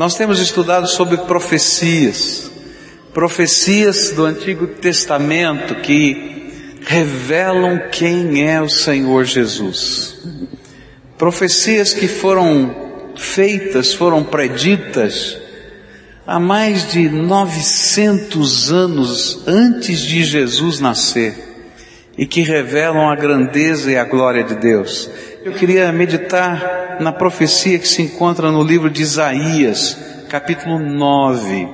Nós temos estudado sobre profecias, profecias do Antigo Testamento que revelam quem é o Senhor Jesus. Profecias que foram feitas, foram preditas há mais de 900 anos antes de Jesus nascer e que revelam a grandeza e a glória de Deus. Eu queria meditar na profecia que se encontra no livro de Isaías, capítulo 9.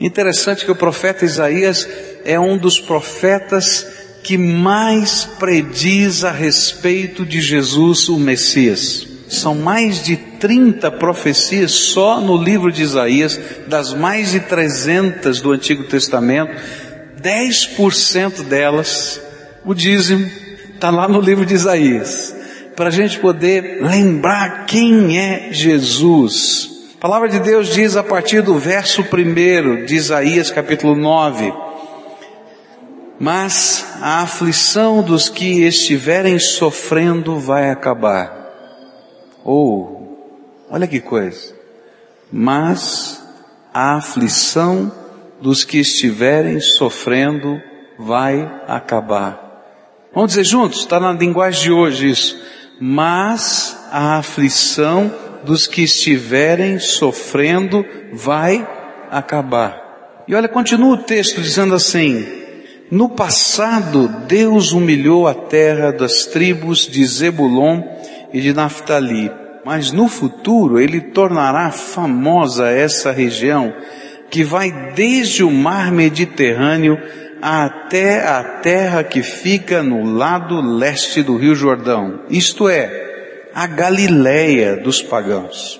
Interessante que o profeta Isaías é um dos profetas que mais prediz a respeito de Jesus, o Messias. São mais de 30 profecias só no livro de Isaías, das mais de 300 do Antigo Testamento, 10% delas o dízimo está lá no livro de Isaías, para a gente poder lembrar quem é Jesus. A palavra de Deus diz a partir do verso 1 de Isaías capítulo 9, mas a aflição dos que estiverem sofrendo vai acabar. Ou, oh, olha que coisa, mas a aflição dos que estiverem sofrendo vai acabar. Vamos dizer juntos, está na linguagem de hoje isso. Mas a aflição dos que estiverem sofrendo vai acabar. E olha, continua o texto dizendo assim: No passado, Deus humilhou a terra das tribos de Zebulon e de Naphtali, mas no futuro Ele tornará famosa essa região que vai desde o mar Mediterrâneo até a terra que fica no lado leste do Rio Jordão, isto é, a Galileia dos pagãos.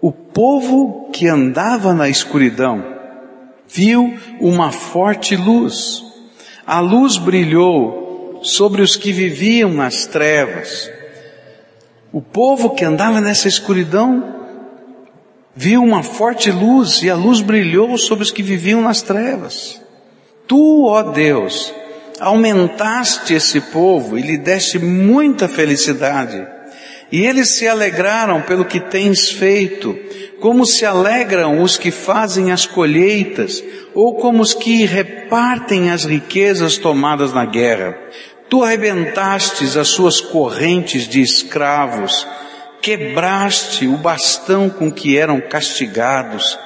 O povo que andava na escuridão viu uma forte luz. A luz brilhou sobre os que viviam nas trevas. O povo que andava nessa escuridão viu uma forte luz e a luz brilhou sobre os que viviam nas trevas. Tu, ó Deus, aumentaste esse povo e lhe deste muita felicidade. E eles se alegraram pelo que tens feito, como se alegram os que fazem as colheitas, ou como os que repartem as riquezas tomadas na guerra. Tu arrebentastes as suas correntes de escravos, quebraste o bastão com que eram castigados,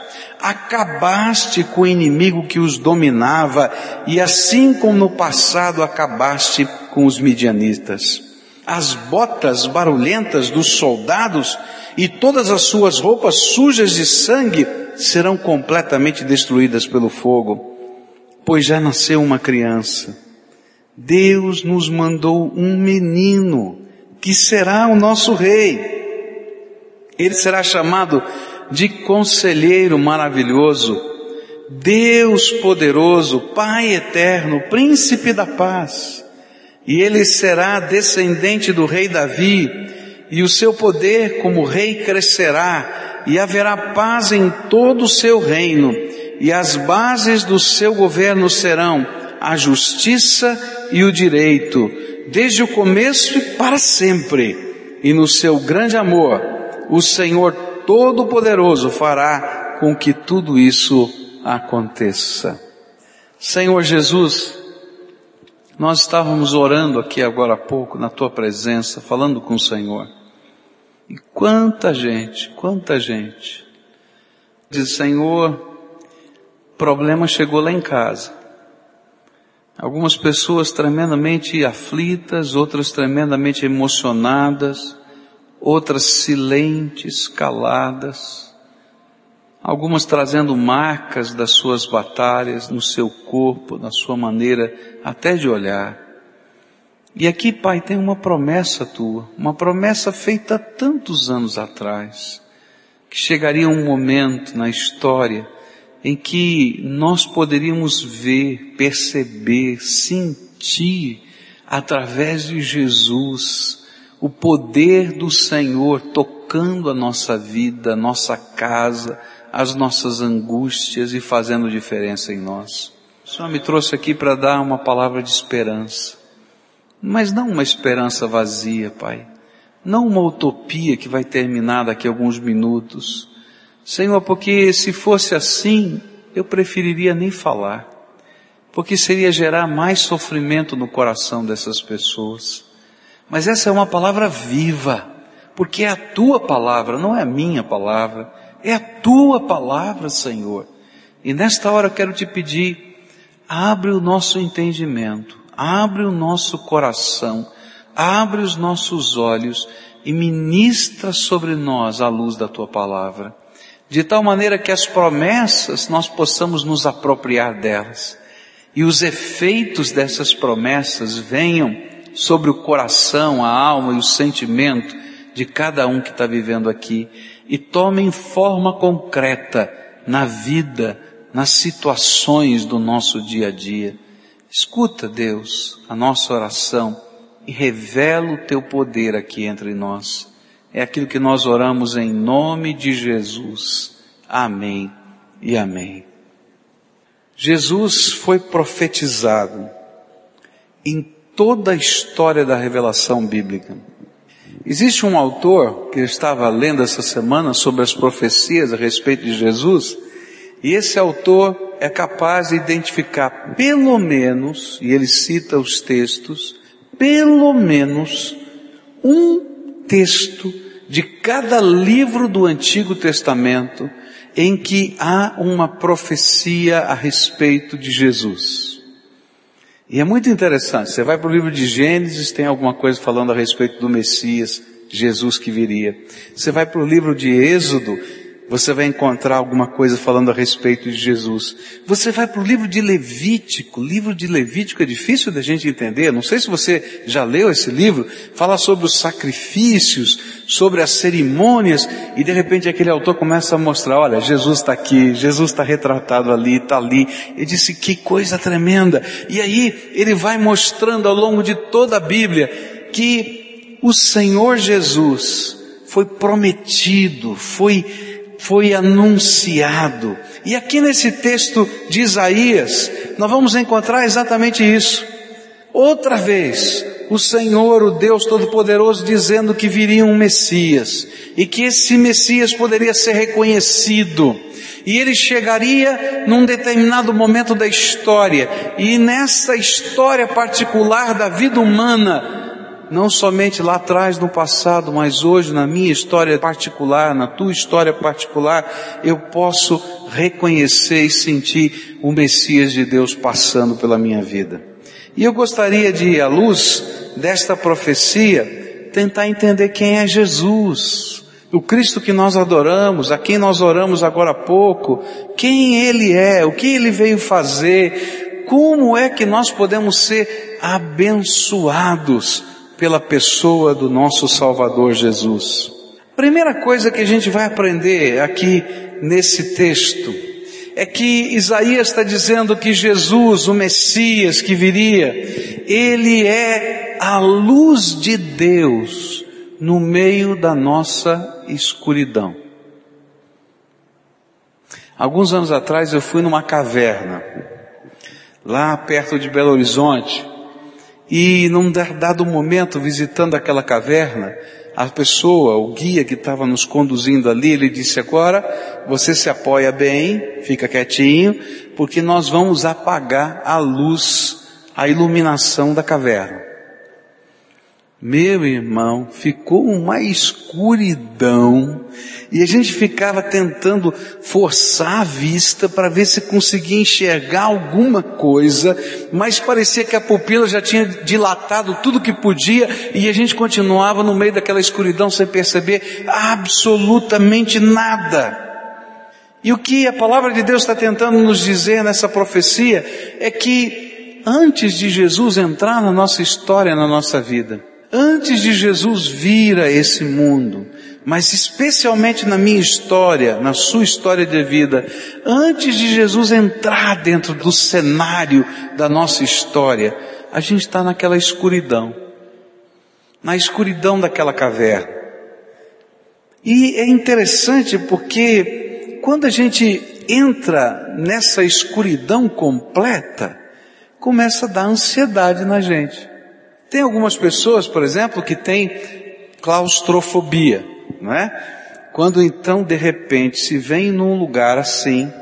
acabaste com o inimigo que os dominava, e assim como no passado acabaste com os midianitas. As botas barulhentas dos soldados e todas as suas roupas sujas de sangue serão completamente destruídas pelo fogo, pois já nasceu uma criança. Deus nos mandou um menino que será o nosso rei. Ele será chamado de conselheiro maravilhoso, Deus poderoso, Pai eterno, príncipe da paz. E ele será descendente do rei Davi, e o seu poder como rei crescerá, e haverá paz em todo o seu reino, e as bases do seu governo serão a justiça e o direito, desde o começo e para sempre. E no seu grande amor, o Senhor Todo-Poderoso fará com que tudo isso aconteça. Senhor Jesus, nós estávamos orando aqui agora há pouco na tua presença, falando com o Senhor. E quanta gente, quanta gente diz, Senhor, problema chegou lá em casa. Algumas pessoas tremendamente aflitas, outras tremendamente emocionadas, outras silentes, caladas, algumas trazendo marcas das suas batalhas no seu corpo, na sua maneira até de olhar. E aqui, Pai, tem uma promessa tua, uma promessa feita tantos anos atrás, que chegaria um momento na história em que nós poderíamos ver, perceber, sentir através de Jesus o poder do Senhor tocando a nossa vida, a nossa casa, as nossas angústias e fazendo diferença em nós. O Senhor me trouxe aqui para dar uma palavra de esperança, mas não uma esperança vazia, Pai. Não uma utopia que vai terminar daqui a alguns minutos, Senhor, porque se fosse assim, eu preferiria nem falar, porque seria gerar mais sofrimento no coração dessas pessoas. Mas essa é uma palavra viva, porque é a tua palavra, não é a minha palavra, é a tua palavra, Senhor. E nesta hora eu quero te pedir, abre o nosso entendimento, abre o nosso coração, abre os nossos olhos e ministra sobre nós a luz da tua palavra, de tal maneira que as promessas nós possamos nos apropriar delas e os efeitos dessas promessas venham sobre o coração, a alma e o sentimento de cada um que está vivendo aqui e tomem forma concreta na vida, nas situações do nosso dia a dia. Escuta, Deus, a nossa oração e revela o teu poder aqui entre nós. É aquilo que nós oramos em nome de Jesus. Amém e amém. Jesus foi profetizado em toda a história da revelação bíblica. Existe um autor que eu estava lendo essa semana sobre as profecias a respeito de Jesus, e esse autor é capaz de identificar pelo menos, e ele cita os textos, pelo menos um texto de cada livro do Antigo Testamento em que há uma profecia a respeito de Jesus. E é muito interessante, você vai para o livro de Gênesis, tem alguma coisa falando a respeito do Messias, Jesus que viria. Você vai para o livro de Êxodo, você vai encontrar alguma coisa falando a respeito de Jesus. Você vai para o livro de Levítico, livro de Levítico é difícil da gente entender, não sei se você já leu esse livro, fala sobre os sacrifícios, sobre as cerimônias, e de repente aquele autor começa a mostrar, olha, Jesus está aqui, Jesus está retratado ali, está ali. Ele disse, que coisa tremenda. E aí ele vai mostrando ao longo de toda a Bíblia que o Senhor Jesus foi prometido, foi foi anunciado. E aqui nesse texto de Isaías, nós vamos encontrar exatamente isso. Outra vez, o Senhor, o Deus Todo-Poderoso, dizendo que viria um Messias e que esse Messias poderia ser reconhecido. E ele chegaria num determinado momento da história, e nessa história particular da vida humana, não somente lá atrás no passado, mas hoje na minha história particular, na tua história particular, eu posso reconhecer e sentir o Messias de Deus passando pela minha vida. E eu gostaria de, à luz desta profecia, tentar entender quem é Jesus, o Cristo que nós adoramos, a quem nós oramos agora há pouco, quem Ele é, o que Ele veio fazer, como é que nós podemos ser abençoados pela pessoa do nosso Salvador Jesus. Primeira coisa que a gente vai aprender aqui nesse texto é que Isaías está dizendo que Jesus, o Messias que viria, ele é a luz de Deus no meio da nossa escuridão. Alguns anos atrás eu fui numa caverna, lá perto de Belo Horizonte, e num dado momento, visitando aquela caverna, a pessoa, o guia que estava nos conduzindo ali, ele disse agora, você se apoia bem, fica quietinho, porque nós vamos apagar a luz, a iluminação da caverna. Meu irmão, ficou uma escuridão e a gente ficava tentando forçar a vista para ver se conseguia enxergar alguma coisa, mas parecia que a pupila já tinha dilatado tudo que podia e a gente continuava no meio daquela escuridão sem perceber absolutamente nada. E o que a palavra de Deus está tentando nos dizer nessa profecia é que antes de Jesus entrar na nossa história, na nossa vida, antes de Jesus vir a esse mundo, mas especialmente na minha história, na sua história de vida, antes de Jesus entrar dentro do cenário da nossa história, a gente está naquela escuridão, na escuridão daquela caverna. E é interessante porque quando a gente entra nessa escuridão completa, começa a dar ansiedade na gente. Tem algumas pessoas, por exemplo, que têm claustrofobia, não é? Quando então de repente se vem num lugar assim,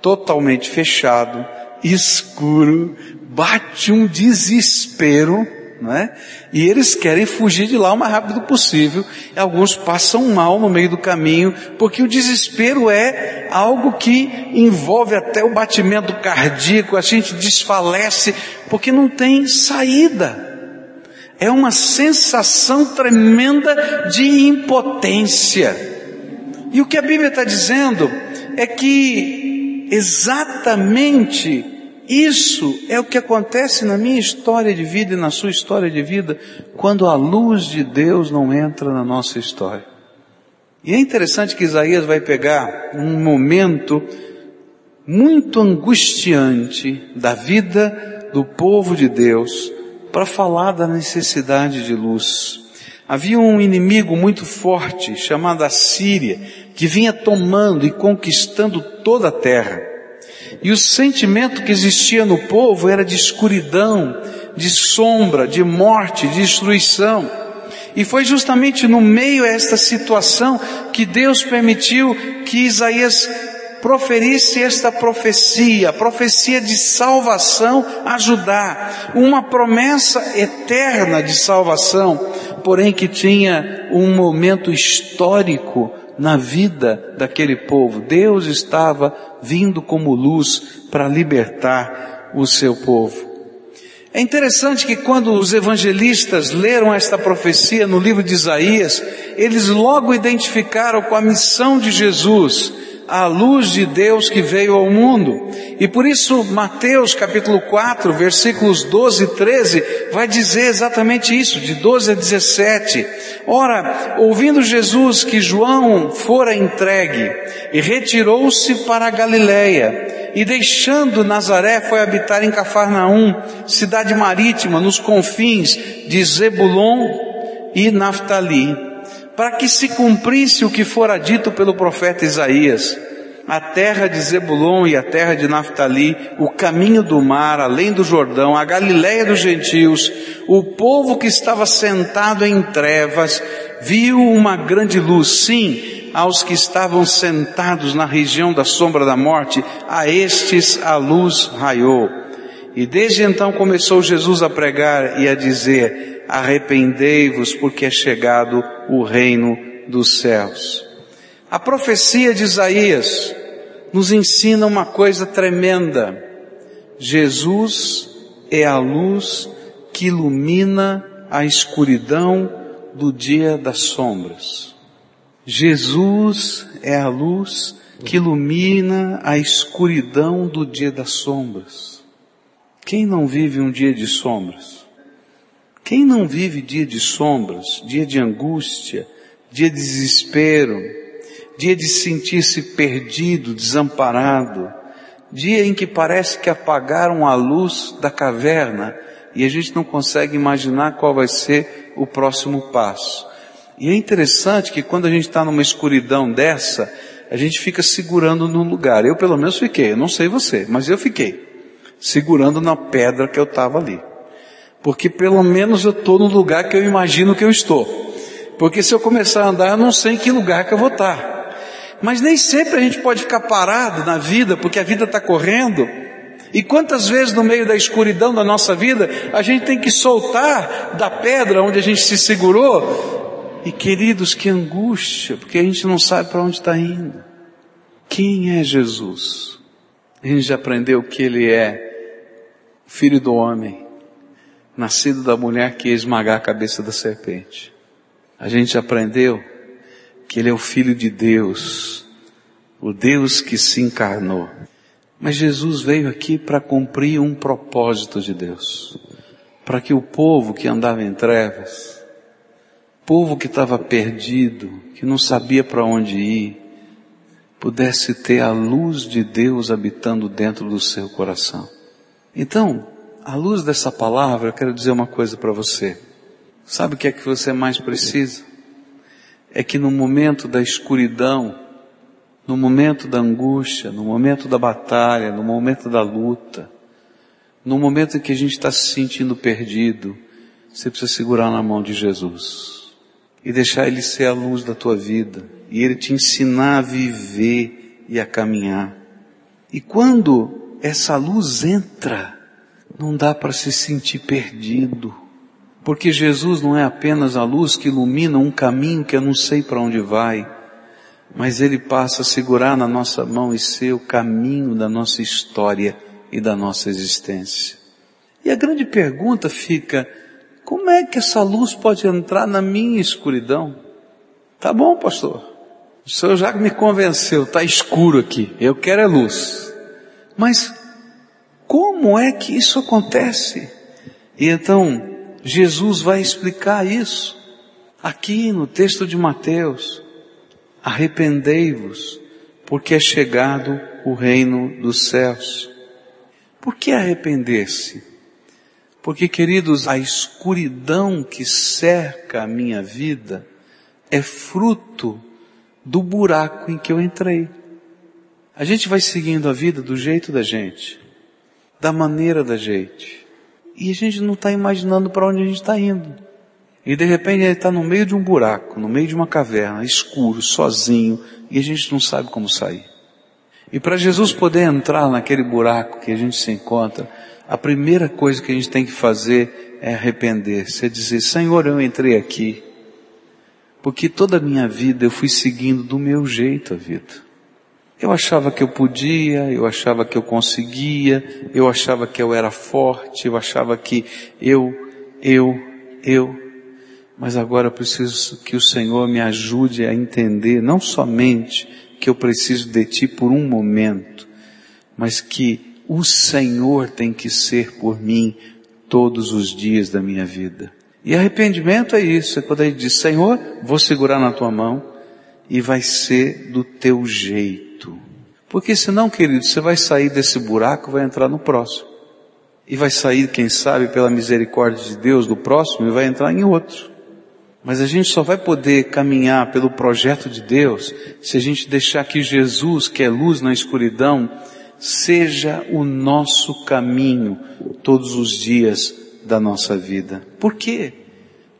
totalmente fechado, escuro, bate um desespero, né? E eles querem fugir de lá o mais rápido possível. Alguns passam mal no meio do caminho, porque o desespero é algo que envolve até o batimento cardíaco, a gente desfalece, porque não tem saída. É uma sensação tremenda de impotência. E o que a Bíblia está dizendo é que exatamente isso é o que acontece na minha história de vida e na sua história de vida quando a luz de Deus não entra na nossa história. E é interessante que Isaías vai pegar um momento muito angustiante da vida do povo de Deus para falar da necessidade de luz. Havia um inimigo muito forte chamado Assíria que vinha tomando e conquistando toda a terra. E o sentimento que existia no povo era de escuridão, de sombra, de morte, de destruição. E foi justamente no meio a esta situação que Deus permitiu que Isaías proferisse esta profecia, profecia de salvação a Judá, uma promessa eterna de salvação, porém que tinha um momento histórico na vida daquele povo. Deus estava vindo como luz para libertar o seu povo. É interessante que quando os evangelistas leram esta profecia no livro de Isaías, eles logo identificaram com a missão de Jesus, a luz de Deus que veio ao mundo. E por isso Mateus capítulo 4, versículos 12 e 13, vai dizer exatamente isso, de 12 a 17. Ora, ouvindo Jesus que João fora entregue, e retirou-se para a Galiléia, e deixando Nazaré foi habitar em Cafarnaum, cidade marítima, nos confins de Zebulon e Naftali, para que se cumprisse o que fora dito pelo profeta Isaías a terra de Zebulon e a terra de Naftali, o caminho do mar, além do Jordão, a Galiléia dos gentios, o povo que estava sentado em trevas, viu uma grande luz, sim, aos que estavam sentados na região da sombra da morte, a estes a luz raiou. E desde então começou Jesus a pregar e a dizer, arrependei-vos porque é chegado o reino dos céus. A profecia de Isaías nos ensina uma coisa tremenda. Jesus é a luz que ilumina a escuridão do dia das sombras. Jesus é a luz que ilumina a escuridão do dia das sombras. Quem não vive um dia de sombras? Quem não vive dia de sombras, dia de angústia, dia de desespero, dia de sentir-se perdido, desamparado, dia em que parece que apagaram a luz da caverna e a gente não consegue imaginar qual vai ser o próximo passo. E é interessante que quando a gente está numa escuridão dessa, a gente fica segurando no lugar. Eu pelo menos fiquei, eu não sei você, mas eu fiquei segurando na pedra que eu estava ali. Porque pelo menos eu estou no lugar que eu imagino que eu estou. Porque se eu começar a andar, eu não sei em que lugar que eu vou estar. Mas nem sempre a gente pode ficar parado na vida, porque a vida está correndo. E quantas vezes no meio da escuridão da nossa vida, a gente tem que soltar da pedra onde a gente se segurou. E queridos, que angústia, porque a gente não sabe para onde está indo. Quem é Jesus? A gente já aprendeu que ele é filho do homem, nascido da mulher que ia esmagar a cabeça da serpente. A gente aprendeu que Ele é o Filho de Deus, o Deus que se encarnou. Mas Jesus veio aqui para cumprir um propósito de Deus, para que o povo que andava em trevas, povo que estava perdido, que não sabia para onde ir, pudesse ter a luz de Deus habitando dentro do seu coração. Então, à luz dessa palavra, eu quero dizer uma coisa para você. Sabe o que é que você mais precisa? é que no momento da escuridão, no momento da angústia, no momento da batalha, no momento da luta, no momento em que a gente está se sentindo perdido, você precisa segurar na mão de Jesus e deixar Ele ser a luz da tua vida e Ele te ensinar a viver e a caminhar. E quando essa luz entra, não dá para se sentir perdido. Porque Jesus não é apenas a luz que ilumina um caminho que eu não sei para onde vai, mas Ele passa a segurar na nossa mão e ser o caminho da nossa história e da nossa existência. E a grande pergunta fica, como é que essa luz pode entrar na minha escuridão? Tá bom, pastor. O senhor já me convenceu, tá escuro aqui. Eu quero é luz. Mas como é que isso acontece? E então Jesus vai explicar isso aqui no texto de Mateus. Arrependei-vos, porque é chegado o reino dos céus. Por que arrepender-se? Porque, queridos, a escuridão que cerca a minha vida é fruto do buraco em que eu entrei. A gente vai seguindo a vida do jeito da gente, da maneira da gente, e a gente não está imaginando para onde a gente está indo. E de repente ele está no meio de um buraco, no meio de uma caverna, escuro, sozinho, e a gente não sabe como sair. E para Jesus poder entrar naquele buraco que a gente se encontra, a primeira coisa que a gente tem que fazer é arrepender-se, é dizer, Senhor, eu entrei aqui, porque toda a minha vida eu fui seguindo do meu jeito a vida. Eu achava que eu podia, eu achava que eu conseguia, eu achava que eu era forte, eu achava que eu, eu, eu. Mas agora eu preciso que o Senhor me ajude a entender não somente que eu preciso de Ti por um momento, mas que o Senhor tem que ser por mim todos os dias da minha vida. E arrependimento é isso, é quando gente diz, Senhor, vou segurar na tua mão e vai ser do teu jeito. Porque senão, querido, você vai sair desse buraco, vai entrar no próximo. E vai sair, quem sabe, pela misericórdia de Deus do próximo e vai entrar em outro. Mas a gente só vai poder caminhar pelo projeto de Deus se a gente deixar que Jesus, que é luz na escuridão, seja o nosso caminho todos os dias da nossa vida. Por quê?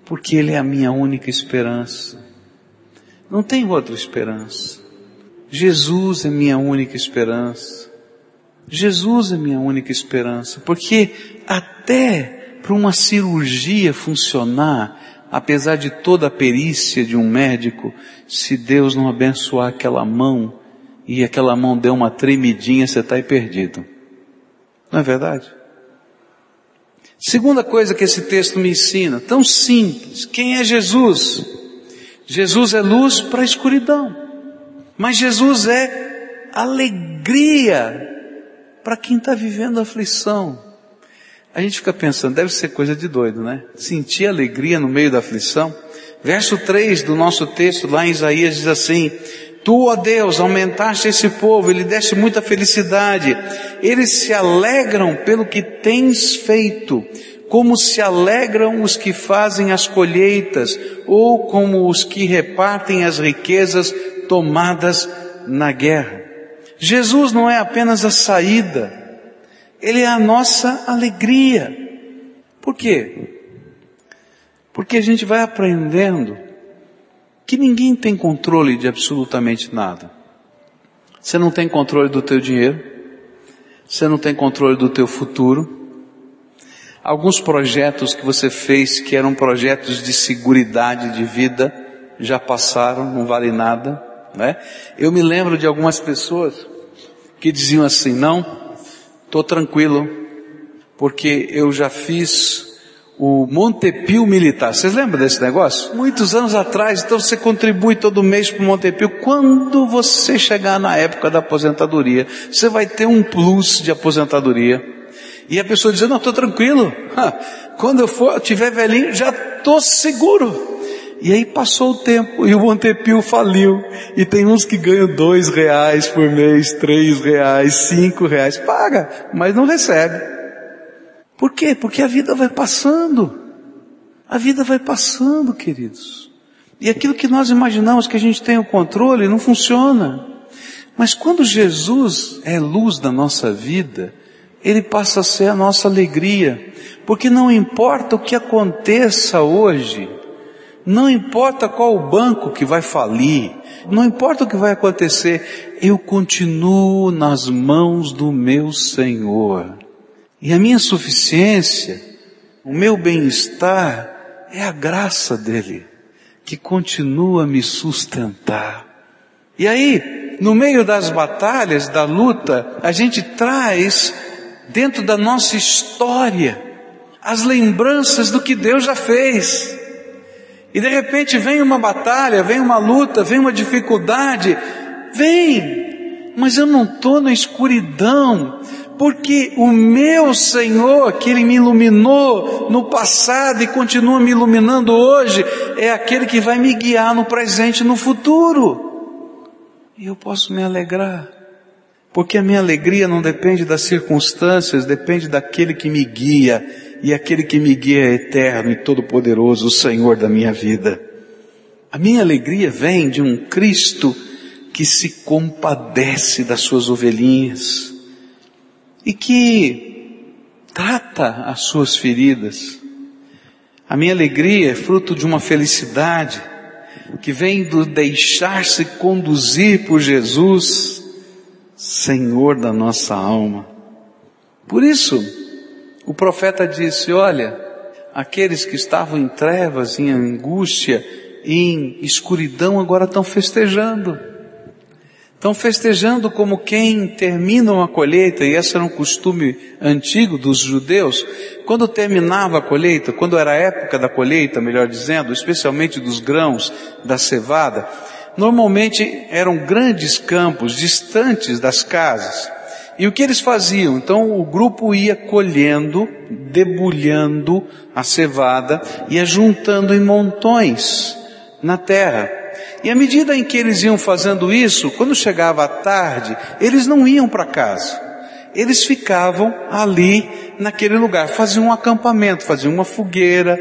Porque Ele é a minha única esperança. Não tem outra esperança. Jesus é minha única esperança. Jesus é minha única esperança. Porque até para uma cirurgia funcionar, apesar de toda a perícia de um médico, se Deus não abençoar aquela mão, e aquela mão der uma tremidinha, você está aí perdido. Não é verdade? Segunda coisa que esse texto me ensina, tão simples, quem é Jesus? Jesus é luz para a escuridão, mas Jesus é alegria para quem está vivendo aflição. A gente fica pensando, deve ser coisa de doido, né? Sentir alegria no meio da aflição. Verso 3 do nosso texto, lá em Isaías, diz assim: Tu, ó Deus, aumentaste esse povo, ele deste muita felicidade. Eles se alegram pelo que tens feito, como se alegram os que fazem as colheitas, ou como os que repartem as riquezas tomadas na guerra. Jesus não é apenas a saída, ele é a nossa alegria. Por quê? Porque a gente vai aprendendo que ninguém tem controle de absolutamente nada. Você não tem controle do teu dinheiro, você não tem controle do teu futuro. Alguns projetos que você fez que eram projetos de segurança de vida já passaram, não vale nada, né? Eu me lembro de algumas pessoas que diziam assim: "Não, tô tranquilo, porque eu já fiz o Montepio Militar. Vocês lembram desse negócio? Muitos anos atrás, então você contribui todo mês para o Montepio. Quando você chegar na época da aposentadoria, você vai ter um plus de aposentadoria. E a pessoa dizendo, não, estou tranquilo. Quando eu for, tiver velhinho, já estou seguro. E aí passou o tempo e o Montepio faliu. E tem uns que ganham dois reais por mês, três reais, cinco reais. Paga, mas não recebe. Por quê? Porque a vida vai passando. A vida vai passando, queridos. E aquilo que nós imaginamos que a gente tem o controle não funciona. Mas quando Jesus é luz da nossa vida, Ele passa a ser a nossa alegria. Porque não importa o que aconteça hoje, Não importa qual o banco que vai falir, não importa o que vai acontecer, eu continuo nas mãos do meu Senhor. E a minha suficiência, o meu bem-estar, é a graça dele, que continua a me sustentar. E aí, no meio das batalhas, da luta, a gente traz dentro da nossa história as lembranças do que Deus já fez. E de repente vem uma batalha, vem uma luta, vem uma dificuldade, vem, mas eu não estou na escuridão, porque o meu Senhor, que Ele me iluminou no passado e continua me iluminando hoje, é aquele que vai me guiar no presente e no futuro. E eu posso me alegrar, porque a minha alegria não depende das circunstâncias, depende daquele que me guia e aquele que me guia é eterno e todo-poderoso, o Senhor da minha vida. A minha alegria vem de um Cristo que se compadece das suas ovelhinhas e que trata as suas feridas. A minha alegria é fruto de uma felicidade que vem do deixar-se conduzir por Jesus, Senhor da nossa alma. Por isso, o profeta disse: Olha, aqueles que estavam em trevas, em angústia, em escuridão, agora estão festejando. Estão festejando como quem termina uma colheita, e esse era um costume antigo dos judeus. Quando terminava a colheita, quando era a época da colheita, melhor dizendo, especialmente dos grãos, da cevada, normalmente eram grandes campos distantes das casas. E o que eles faziam? Então o grupo ia colhendo, debulhando a cevada, ia juntando em montões na terra. E à medida em que eles iam fazendo isso, quando chegava a tarde, eles não iam para casa. Eles ficavam ali naquele lugar, faziam um acampamento, faziam uma fogueira,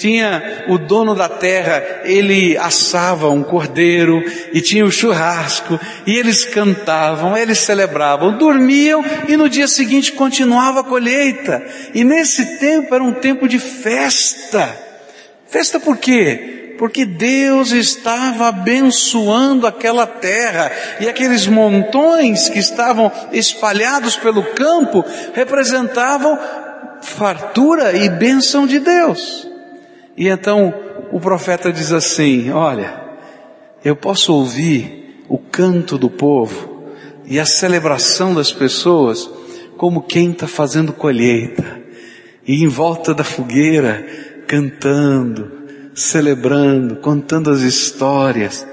tinha o dono da terra, ele assava um cordeiro e tinha o churrasco e eles cantavam, eles celebravam, dormiam e no dia seguinte continuava a colheita. E nesse tempo era um tempo de festa. Festa por quê? Porque Deus estava abençoando aquela terra e aqueles montões que estavam espalhados pelo campo representavam fartura e bênção de Deus. E então o profeta diz assim: Olha, eu posso ouvir o canto do povo e a celebração das pessoas como quem está fazendo colheita e em volta da fogueira cantando, celebrando, contando as histórias.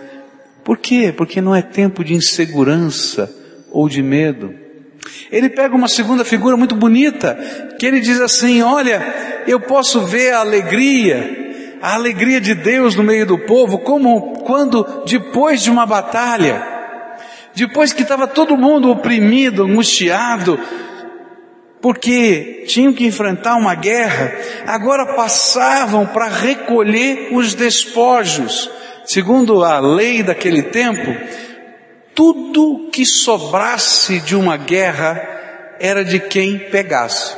Por quê? Porque não é tempo de insegurança ou de medo. Ele pega uma segunda figura muito bonita, que ele diz assim: Olha, eu posso ver a alegria, a alegria de Deus no meio do povo, como quando depois de uma batalha, depois que estava todo mundo oprimido, angustiado, porque tinham que enfrentar uma guerra, agora passavam para recolher os despojos. Segundo a lei daquele tempo, tudo que sobrasse de uma guerra era de quem pegasse.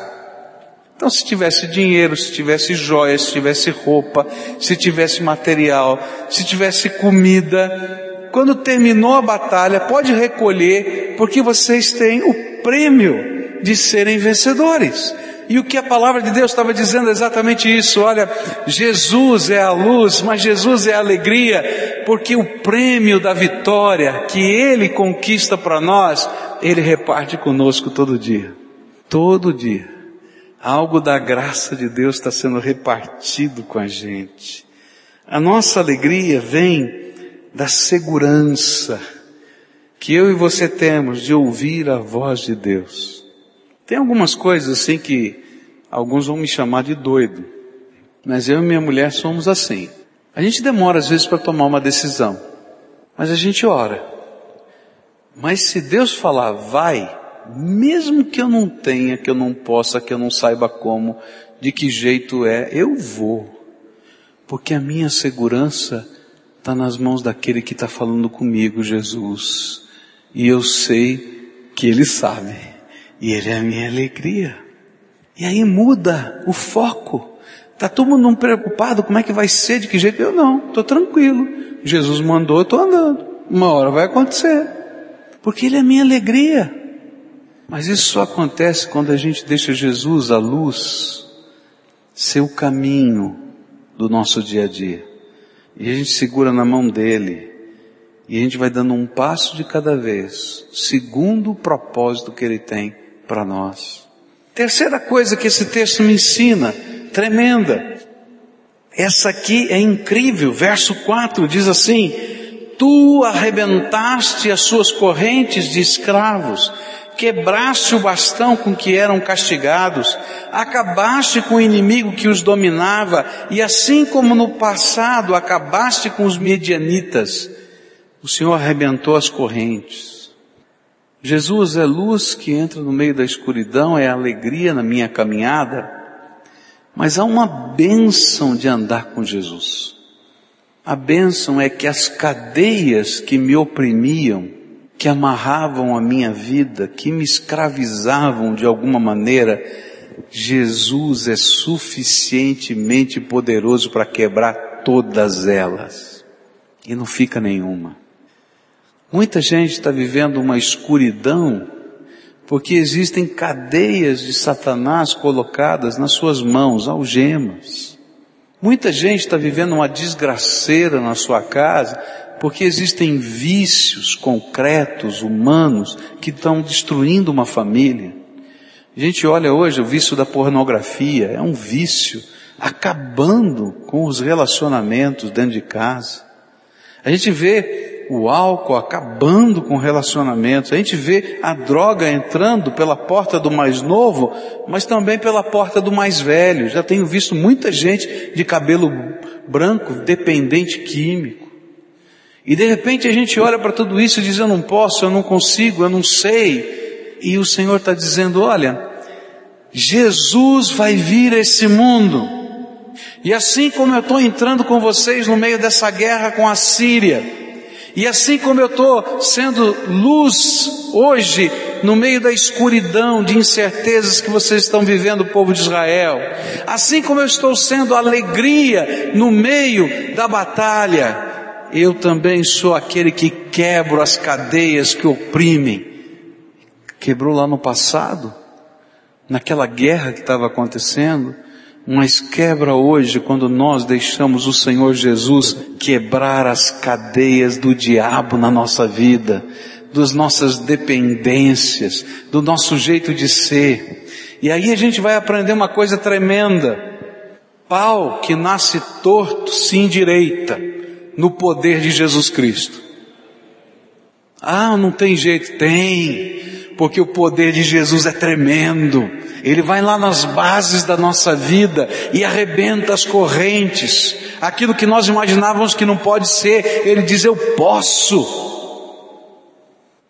Então, se tivesse dinheiro, se tivesse joias, se tivesse roupa, se tivesse material, se tivesse comida, quando terminou a batalha, pode recolher, porque vocês têm o prêmio de serem vencedores. E o que a palavra de Deus estava dizendo é exatamente isso. Olha, Jesus é a luz, mas Jesus é a alegria, porque o prêmio da vitória que Ele conquista para nós, Ele reparte conosco todo dia. Todo dia. Algo da graça de Deus está sendo repartido com a gente. A nossa alegria vem da segurança que eu e você temos de ouvir a voz de Deus. Tem algumas coisas assim que alguns vão me chamar de doido, mas eu e minha mulher somos assim. A gente demora às vezes para tomar uma decisão, mas a gente ora. Mas se Deus falar vai, mesmo que eu não tenha, que eu não possa, que eu não saiba como, de que jeito é, eu vou. Porque a minha segurança está nas mãos daquele que está falando comigo, Jesus. E eu sei que Ele sabe. E Ele é a minha alegria. E aí muda o foco. Está todo mundo preocupado, como é que vai ser, de que jeito? Eu não, estou tranquilo. Jesus mandou, eu estou andando. Uma hora vai acontecer. Porque Ele é minha alegria. Mas isso só acontece quando a gente deixa Jesus, a luz, ser o caminho do nosso dia a dia. E a gente segura na mão dele. E a gente vai dando um passo de cada vez, segundo o propósito que ele tem para nós. Terceira coisa que esse texto me ensina, tremenda. Essa aqui é incrível. Verso 4 diz assim: Tu arrebentaste as suas correntes de escravos, quebraste o bastão com que eram castigados, acabaste com o inimigo que os dominava, e assim como no passado acabaste com os medianitas, o Senhor arrebentou as correntes. Jesus é luz que entra no meio da escuridão, é alegria na minha caminhada, mas há uma bênção de andar com Jesus. A bênção é que as cadeias que me oprimiam, que amarravam a minha vida, que me escravizavam de alguma maneira, Jesus é suficientemente poderoso para quebrar todas elas. E não fica nenhuma. Muita gente está vivendo uma escuridão porque existem cadeias de Satanás colocadas nas suas mãos, algemas. Muita gente está vivendo uma desgraceira na sua casa porque existem vícios concretos, humanos, que estão destruindo uma família. A gente olha hoje o vício da pornografia, é um vício acabando com os relacionamentos dentro de casa. A gente vê o álcool acabando com relacionamentos. A gente vê a droga entrando pela porta do mais novo, mas também pela porta do mais velho. Já tenho visto muita gente de cabelo branco, dependente químico. E de repente a gente olha para tudo isso e diz: Eu não posso, eu não consigo, eu não sei. E o Senhor está dizendo: Olha, Jesus vai vir a esse mundo. E assim como eu estou entrando com vocês no meio dessa guerra com a Síria, e assim como eu estou sendo luz hoje no meio da escuridão de incertezas que vocês estão vivendo, o povo de Israel, assim como eu estou sendo alegria no meio da batalha, eu também sou aquele que quebro as cadeias que oprimem. Quebrou lá no passado, naquela guerra que estava acontecendo, mas quebra hoje quando nós deixamos o Senhor Jesus quebrar as cadeias do diabo na nossa vida, das nossas dependências, do nosso jeito de ser. E aí a gente vai aprender uma coisa tremenda. Pau que nasce torto se endireita no poder de Jesus Cristo. Ah, não tem jeito? Tem, porque o poder de Jesus é tremendo. Ele vai lá nas bases da nossa vida e arrebenta as correntes. Aquilo que nós imaginávamos que não pode ser, Ele diz: Eu posso.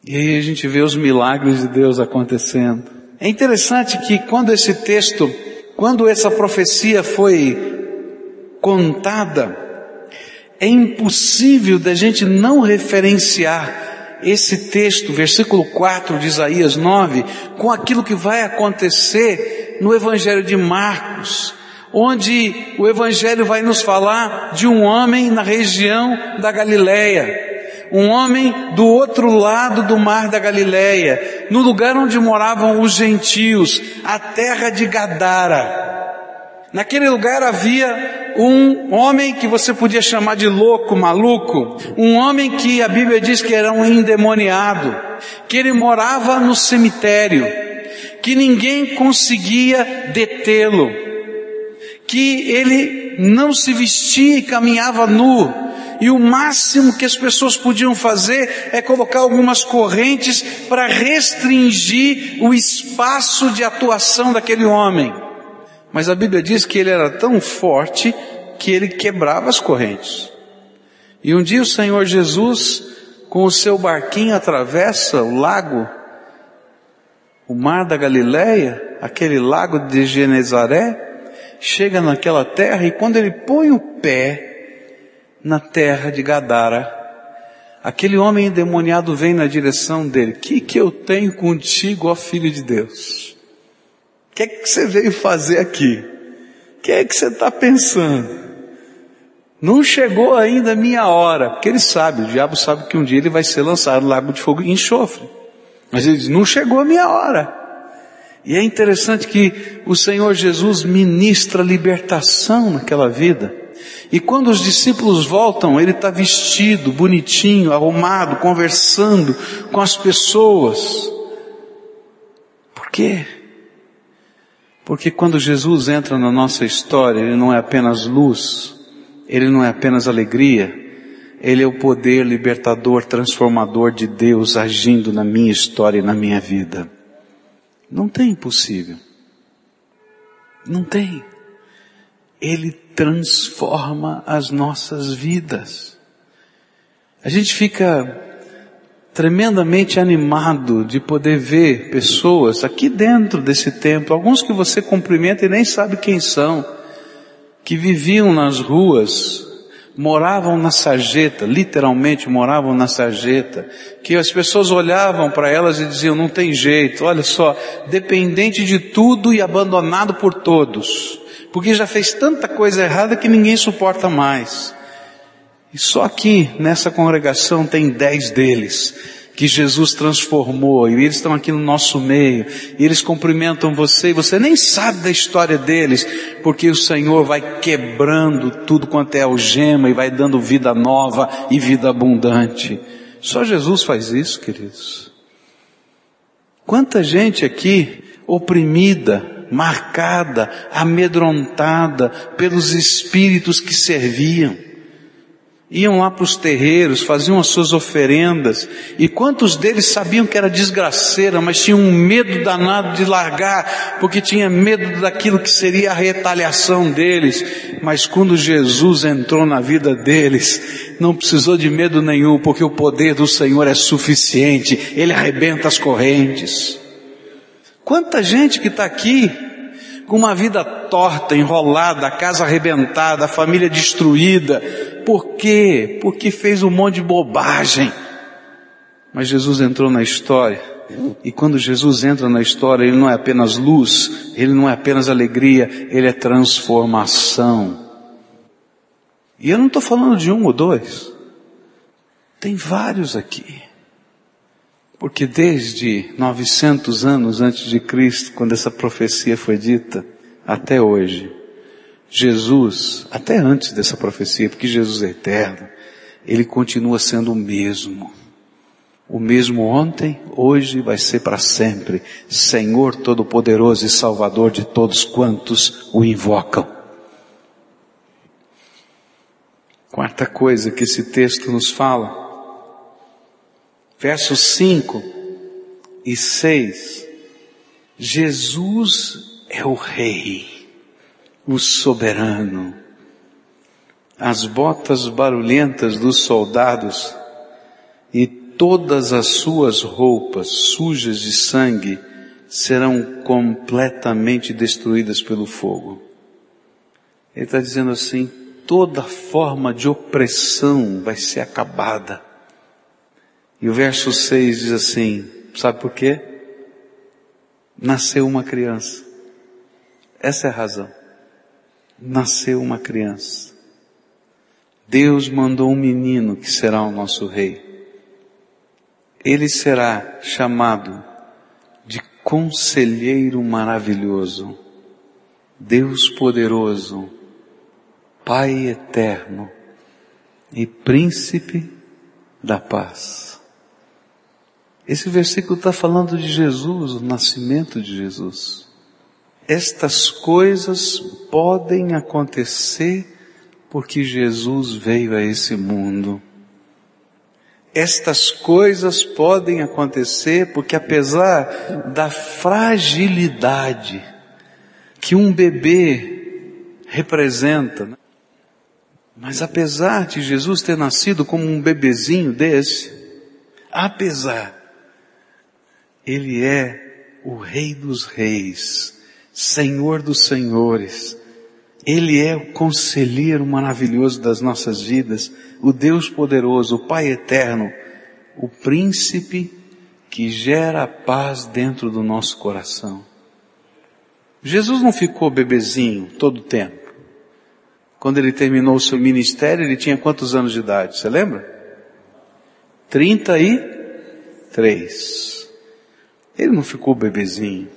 E aí a gente vê os milagres de Deus acontecendo. É interessante que quando esse texto, quando essa profecia foi contada, é impossível da gente não referenciar esse texto, versículo 4 de Isaías 9, com aquilo que vai acontecer no Evangelho de Marcos, onde o Evangelho vai nos falar de um homem na região da Galileia, um homem do outro lado do mar da Galileia, no lugar onde moravam os gentios, a terra de Gadara. Naquele lugar havia um homem que você podia chamar de louco, maluco, um homem que a Bíblia diz que era um endemoniado, que ele morava no cemitério, que ninguém conseguia detê-lo, que ele não se vestia e caminhava nu, e o máximo que as pessoas podiam fazer é colocar algumas correntes para restringir o espaço de atuação daquele homem. Mas a Bíblia diz que ele era tão forte que ele quebrava as correntes. E um dia o Senhor Jesus, com o seu barquinho, atravessa o lago, o mar da Galileia, aquele lago de Genezaré, chega naquela terra e quando ele põe o pé na terra de Gadara, aquele homem endemoniado vem na direção dele. Que que eu tenho contigo, ó filho de Deus? Que é que você veio fazer aqui? O que é que você está pensando? Não chegou ainda a minha hora, porque ele sabe, o diabo sabe que um dia ele vai ser lançado no lago de fogo e enxofre. Mas ele diz, não chegou a minha hora. E é interessante que o Senhor Jesus ministra libertação naquela vida. E quando os discípulos voltam, ele está vestido, bonitinho, arrumado, conversando com as pessoas. Por quê? Porque quando Jesus entra na nossa história, ele não é apenas luz, ele não é apenas alegria, ele é o poder libertador, transformador de Deus agindo na minha história e na minha vida. Não tem impossível. Não tem. Ele transforma as nossas vidas. A gente fica tremendamente animado de poder ver pessoas aqui dentro desse templo, alguns que você cumprimenta e nem sabe quem são, que viviam nas ruas, moravam na sarjeta, literalmente moravam na sarjeta, que as pessoas olhavam para elas e diziam, não tem jeito, olha só, dependente de tudo e abandonado por todos, porque já fez tanta coisa errada que ninguém suporta mais. E só aqui, nessa congregação, tem dez deles que Jesus transformou, e eles estão aqui no nosso meio, e eles cumprimentam você, e você nem sabe da história deles, porque o Senhor vai quebrando tudo quanto é algema e vai dando vida nova e vida abundante. Só Jesus faz isso, queridos. Quanta gente aqui oprimida, marcada, amedrontada pelos espíritos que serviam iam lá para os terreiros, faziam as suas oferendas, e quantos deles sabiam que era desgraceira, mas tinham um medo danado de largar, porque tinha medo daquilo que seria a retaliação deles. Mas quando Jesus entrou na vida deles, não precisou de medo nenhum, porque o poder do Senhor é suficiente, Ele arrebenta as correntes. Quanta gente que está aqui com uma vida torta, enrolada, a casa arrebentada, a família destruída. Por quê? Porque fez um monte de bobagem. Mas Jesus entrou na história. E quando Jesus entra na história, ele não é apenas luz, ele não é apenas alegria, ele é transformação. E eu não estou falando de um ou dois. Tem vários aqui. Porque desde 900 anos antes de Cristo, quando essa profecia foi dita, até hoje, Jesus, até antes dessa profecia, porque Jesus é eterno, ele continua sendo o mesmo. O mesmo ontem, hoje vai ser para sempre. Senhor Todo-Poderoso e Salvador de todos quantos o invocam. Quarta coisa que esse texto nos fala, versos 5 e 6, Jesus é o Rei, o soberano. As botas barulhentas dos soldados e todas as suas roupas sujas de sangue serão completamente destruídas pelo fogo. Ele está dizendo assim, toda forma de opressão vai ser acabada. E o verso 6 diz assim, sabe por quê? Nasceu uma criança. Essa é a razão. Nasceu uma criança. Deus mandou um menino que será o nosso rei. Ele será chamado de Conselheiro Maravilhoso, Deus Poderoso, Pai Eterno e Príncipe da Paz. Esse versículo está falando de Jesus, o nascimento de Jesus. Estas coisas podem acontecer porque Jesus veio a esse mundo. Estas coisas podem acontecer porque apesar da fragilidade que um bebê representa, né? mas apesar de Jesus ter nascido como um bebezinho desse, apesar ele é o Rei dos Reis, Senhor dos Senhores. Ele é o conselheiro maravilhoso das nossas vidas, o Deus poderoso, o Pai eterno, o príncipe que gera a paz dentro do nosso coração. Jesus não ficou bebezinho todo o tempo. Quando ele terminou o seu ministério, ele tinha quantos anos de idade? Você lembra? 33. Ele não ficou bebezinho.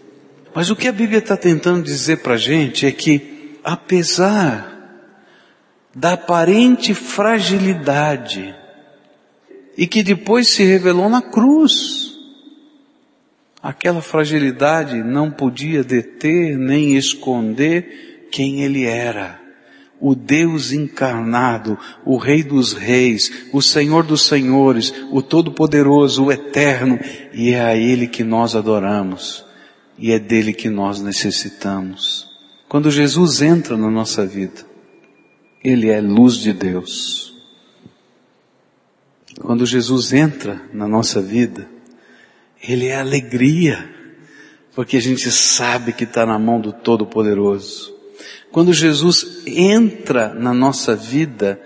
Mas o que a Bíblia está tentando dizer para a gente é que, apesar da aparente fragilidade, e que depois se revelou na cruz, aquela fragilidade não podia deter nem esconder quem ele era o Deus encarnado, o Rei dos Reis, o Senhor dos Senhores, o Todo-Poderoso, o Eterno, e é a Ele que nós adoramos, e é dele que nós necessitamos. Quando Jesus entra na nossa vida, Ele é luz de Deus. Quando Jesus entra na nossa vida, Ele é alegria, porque a gente sabe que está na mão do Todo-Poderoso. Quando Jesus entra na nossa vida,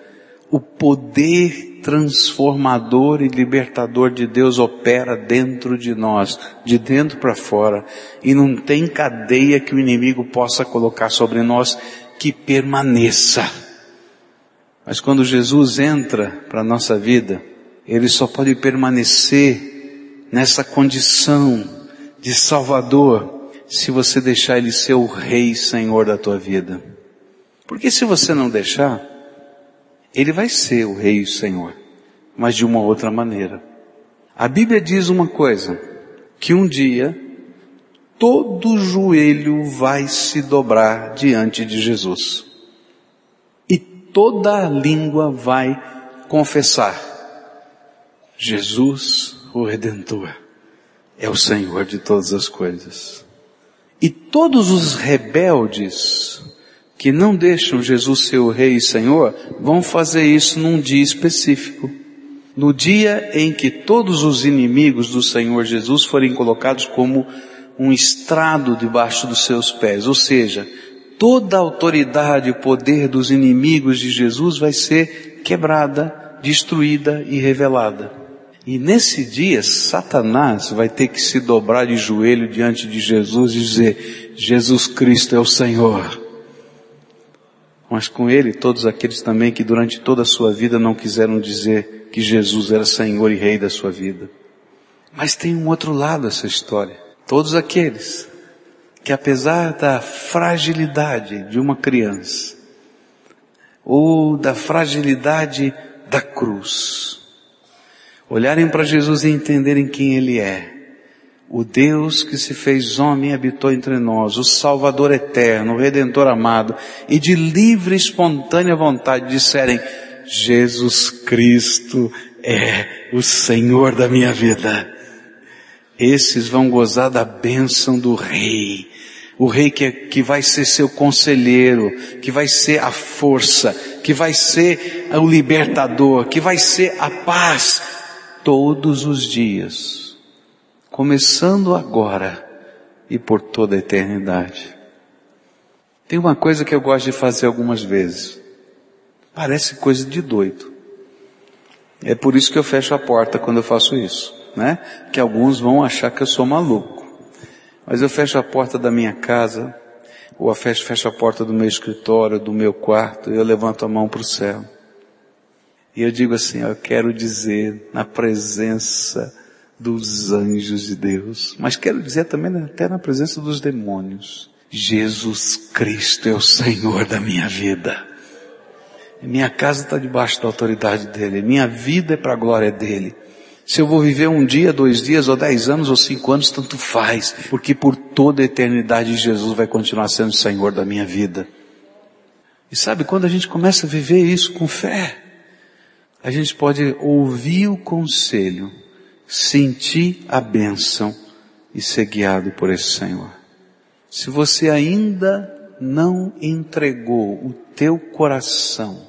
o poder transformador e libertador de Deus opera dentro de nós, de dentro para fora, e não tem cadeia que o inimigo possa colocar sobre nós que permaneça. Mas quando Jesus entra para a nossa vida, ele só pode permanecer nessa condição de Salvador se você deixar Ele ser o Rei Senhor da tua vida. Porque se você não deixar, Ele vai ser o Rei e Senhor, mas de uma outra maneira. A Bíblia diz uma coisa, que um dia todo joelho vai se dobrar diante de Jesus. E toda língua vai confessar: Jesus, o Redentor, é o Senhor de todas as coisas. Todos os rebeldes que não deixam Jesus ser o Rei e Senhor vão fazer isso num dia específico. No dia em que todos os inimigos do Senhor Jesus forem colocados como um estrado debaixo dos seus pés, ou seja, toda a autoridade e poder dos inimigos de Jesus vai ser quebrada, destruída e revelada. E nesse dia, Satanás vai ter que se dobrar de joelho diante de Jesus e dizer, Jesus Cristo é o Senhor. Mas com ele, todos aqueles também que durante toda a sua vida não quiseram dizer que Jesus era Senhor e Rei da sua vida. Mas tem um outro lado essa história. Todos aqueles que apesar da fragilidade de uma criança, ou da fragilidade da cruz, olharem para Jesus e entenderem quem Ele é. O Deus que se fez homem e habitou entre nós, o Salvador eterno, o Redentor amado, e de livre e espontânea vontade disserem, Jesus Cristo é o Senhor da minha vida. Esses vão gozar da bênção do Rei, o Rei que, é, que vai ser seu conselheiro, que vai ser a força, que vai ser o libertador, que vai ser a paz, todos os dias, começando agora e por toda a eternidade. Tem uma coisa que eu gosto de fazer algumas vezes. Parece coisa de doido. É por isso que eu fecho a porta quando eu faço isso, né? Que alguns vão achar que eu sou maluco. Mas eu fecho a porta da minha casa, ou eu fecho, fecho a porta do meu escritório, do meu quarto, e eu levanto a mão para o céu. E eu digo assim, eu quero dizer na presença dos anjos de Deus, mas quero dizer também até na presença dos demônios. Jesus Cristo é o Senhor da minha vida. Minha casa está debaixo da autoridade dele. Minha vida é para a glória dele. Se eu vou viver um dia, dois dias, ou dez anos, ou cinco anos, tanto faz, porque por toda a eternidade Jesus vai continuar sendo o Senhor da minha vida. E sabe, quando a gente começa a viver isso com fé, a gente pode ouvir o conselho, sentir a bênção e ser guiado por esse Senhor. Se você ainda não entregou o teu coração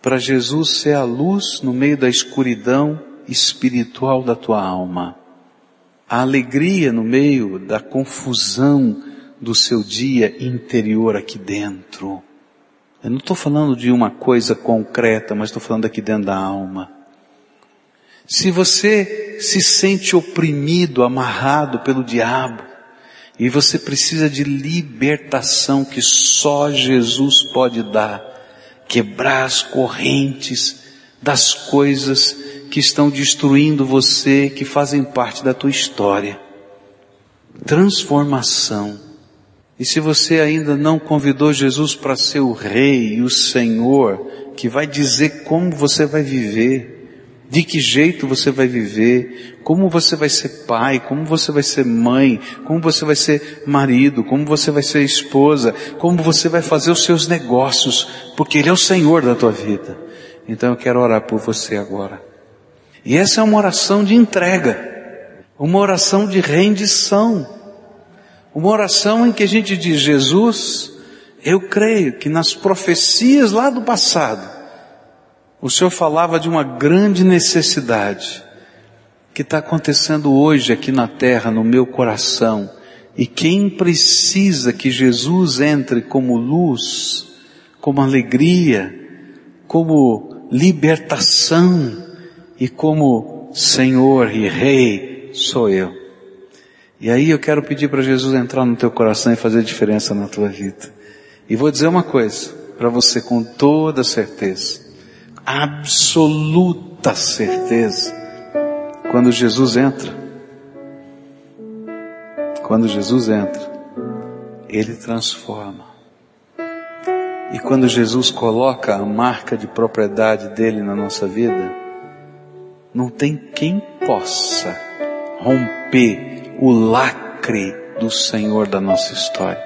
para Jesus ser a luz no meio da escuridão espiritual da tua alma, a alegria no meio da confusão do seu dia interior aqui dentro, eu não estou falando de uma coisa concreta, mas estou falando aqui dentro da alma. Se você se sente oprimido, amarrado pelo diabo, E você precisa de libertação que só Jesus pode dar. Quebrar as correntes das coisas que estão destruindo você, que fazem parte da tua história. Transformação. E se você ainda não convidou Jesus para ser o Rei e o Senhor, que vai dizer como você vai viver, de que jeito você vai viver, como você vai ser pai, como você vai ser mãe, como você vai ser marido, como você vai ser esposa, como você vai fazer os seus negócios, porque Ele é o Senhor da tua vida. Então eu quero orar por você agora. E essa é uma oração de entrega, uma oração de rendição, uma oração em que a gente diz, Jesus, eu creio que nas profecias lá do passado, o Senhor falava de uma grande necessidade que está acontecendo hoje aqui na terra, no meu coração. E quem precisa que Jesus entre como luz, como alegria, como libertação e como Senhor e Rei, sou eu. E aí eu quero pedir para Jesus entrar no teu coração e fazer diferença na tua vida. E vou dizer uma coisa para você com toda certeza absoluta certeza. Quando Jesus entra, quando Jesus entra, Ele transforma. E quando Jesus coloca a marca de propriedade dele na nossa vida, não tem quem possa romper o lacre do Senhor da nossa história.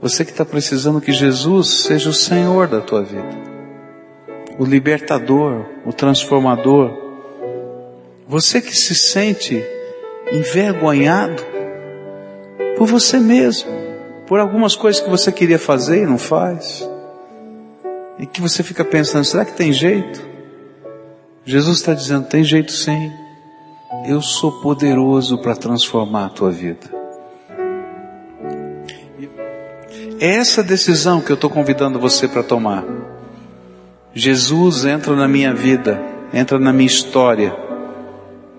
Você que está precisando que Jesus seja o Senhor da tua vida, o libertador, o transformador. Você que se sente envergonhado por você mesmo, por algumas coisas que você queria fazer e não faz, e que você fica pensando: será que tem jeito? Jesus está dizendo: tem jeito sim. Eu sou poderoso para transformar a tua vida. É essa decisão que eu estou convidando você para tomar. Jesus entra na minha vida, entra na minha história,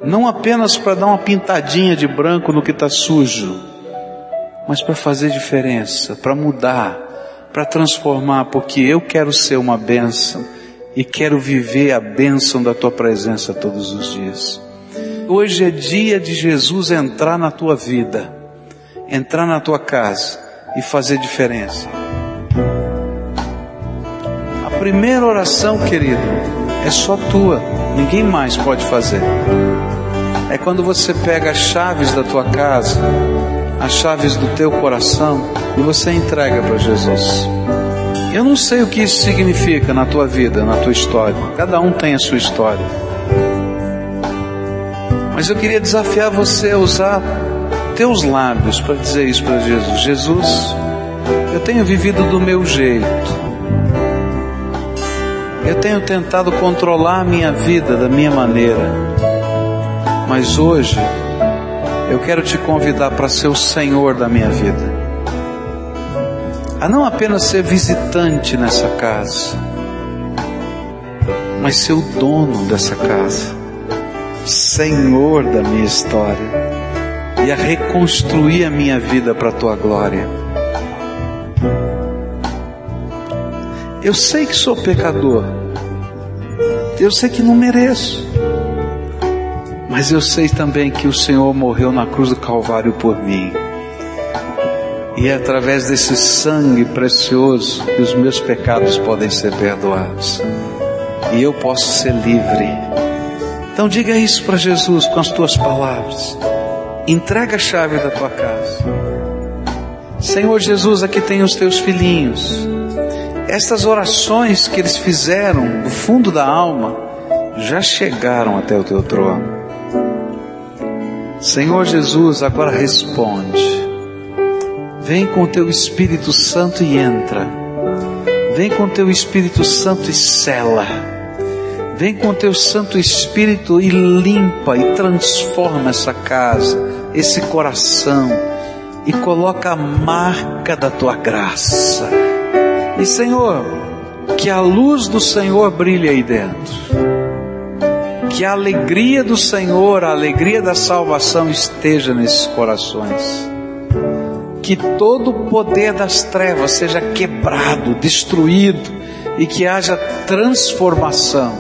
não apenas para dar uma pintadinha de branco no que está sujo, mas para fazer diferença, para mudar, para transformar, porque eu quero ser uma bênção e quero viver a bênção da tua presença todos os dias. Hoje é dia de Jesus entrar na tua vida, entrar na tua casa e fazer diferença. A primeira oração, querido, é só tua, ninguém mais pode fazer. É quando você pega as chaves da tua casa, as chaves do teu coração e você entrega para Jesus. Eu não sei o que isso significa na tua vida, na tua história. Cada um tem a sua história. Mas eu queria desafiar você a usar teus lábios para dizer isso para Jesus: Jesus, eu tenho vivido do meu jeito. Eu tenho tentado controlar a minha vida da minha maneira. Mas hoje eu quero te convidar para ser o Senhor da minha vida. A não apenas ser visitante nessa casa, mas ser o dono dessa casa, Senhor da minha história e a reconstruir a minha vida para a tua glória. Eu sei que sou pecador, eu sei que não mereço, mas eu sei também que o Senhor morreu na cruz do Calvário por mim. E é através desse sangue precioso que os meus pecados podem ser perdoados. E eu posso ser livre. Então diga isso para Jesus com as tuas palavras. Entrega a chave da tua casa. Senhor Jesus, aqui tem os teus filhinhos. Estas orações que eles fizeram do fundo da alma já chegaram até o teu trono. Senhor Jesus, agora responde. Vem com o teu Espírito Santo e entra. Vem com o teu Espírito Santo e sela Vem com o teu Santo Espírito e limpa e transforma essa casa, esse coração e coloca a marca da tua graça. E Senhor, que a luz do Senhor brilhe aí dentro. que a alegria do Senhor, a alegria da salvação esteja nesses corações. Que todo o poder das trevas seja quebrado, destruído e que haja transformação.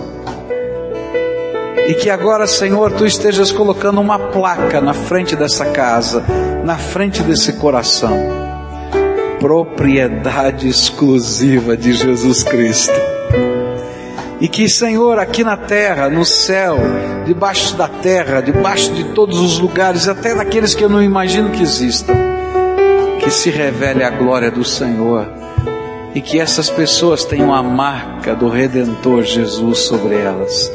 E que agora, Senhor, tu estejas colocando uma placa na frente dessa casa, na frente desse coração. Propriedade exclusiva de Jesus Cristo. E que, Senhor, aqui na terra, no céu, debaixo da terra, debaixo de todos os lugares, até daqueles que eu não imagino que existam, que se revele a glória do Senhor e que essas pessoas tenham a marca do Redentor Jesus sobre elas.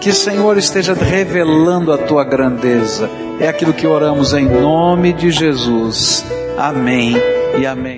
Que o Senhor esteja revelando a tua grandeza. É aquilo que oramos em nome de Jesus. Amém e amém.